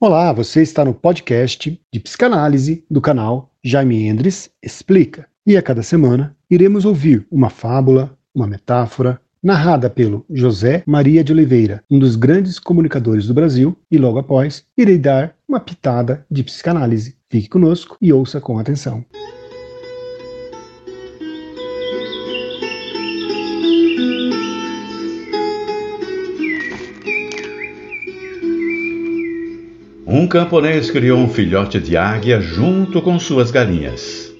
Olá, você está no podcast de psicanálise do canal Jaime Endres Explica. E a cada semana iremos ouvir uma fábula, uma metáfora, narrada pelo José Maria de Oliveira, um dos grandes comunicadores do Brasil, e logo após irei dar uma pitada de psicanálise. Fique conosco e ouça com atenção. Um camponês criou um filhote de águia junto com suas galinhas,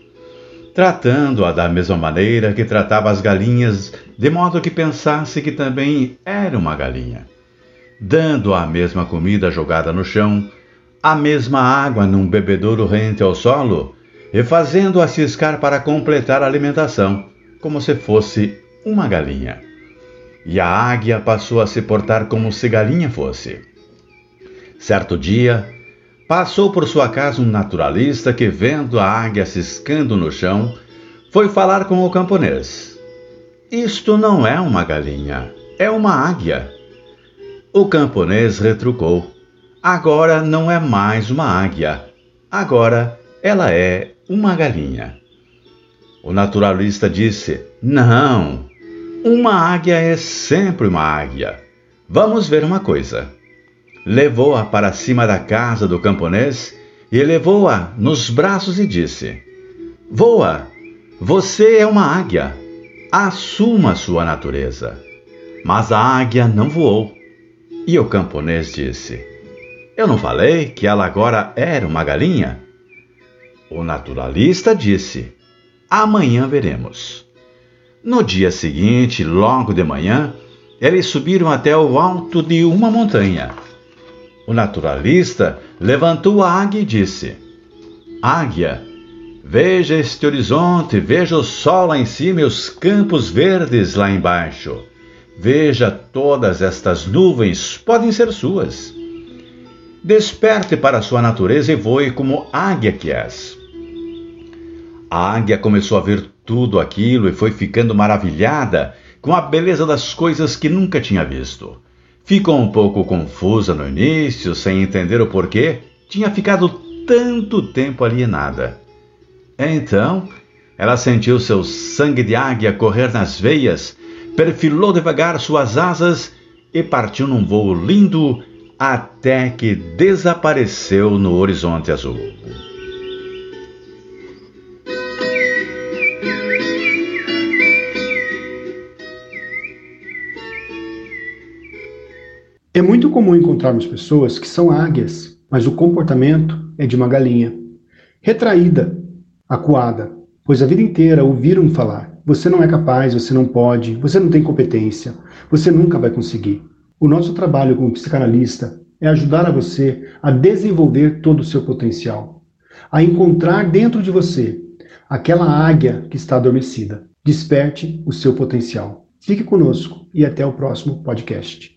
tratando-a da mesma maneira que tratava as galinhas, de modo que pensasse que também era uma galinha, dando a mesma comida jogada no chão, a mesma água num bebedouro rente ao solo e fazendo-a ciscar para completar a alimentação, como se fosse uma galinha. E a águia passou a se portar como se galinha fosse. Certo dia, passou por sua casa um naturalista que, vendo a águia ciscando no chão, foi falar com o camponês. Isto não é uma galinha, é uma águia. O camponês retrucou. Agora não é mais uma águia, agora ela é uma galinha. O naturalista disse: Não, uma águia é sempre uma águia. Vamos ver uma coisa levou-a para cima da casa do camponês e levou-a nos braços e disse: Voa, você é uma águia, assuma sua natureza. Mas a águia não voou. E o camponês disse: Eu não falei que ela agora era uma galinha? O naturalista disse: Amanhã veremos. No dia seguinte, logo de manhã, eles subiram até o alto de uma montanha. O naturalista levantou a águia e disse: Águia, veja este horizonte, veja o sol lá em cima e os campos verdes lá embaixo. Veja todas estas nuvens, podem ser suas. Desperte para a sua natureza e voe como águia que és. A águia começou a ver tudo aquilo e foi ficando maravilhada com a beleza das coisas que nunca tinha visto. Ficou um pouco confusa no início, sem entender o porquê tinha ficado tanto tempo alienada. Então, ela sentiu seu sangue de águia correr nas veias, perfilou devagar suas asas e partiu num voo lindo até que desapareceu no horizonte azul. É muito comum encontrarmos pessoas que são águias, mas o comportamento é de uma galinha. Retraída, acuada, pois a vida inteira ouviram falar: você não é capaz, você não pode, você não tem competência, você nunca vai conseguir. O nosso trabalho como psicanalista é ajudar a você a desenvolver todo o seu potencial, a encontrar dentro de você aquela águia que está adormecida. Desperte o seu potencial. Fique conosco e até o próximo podcast.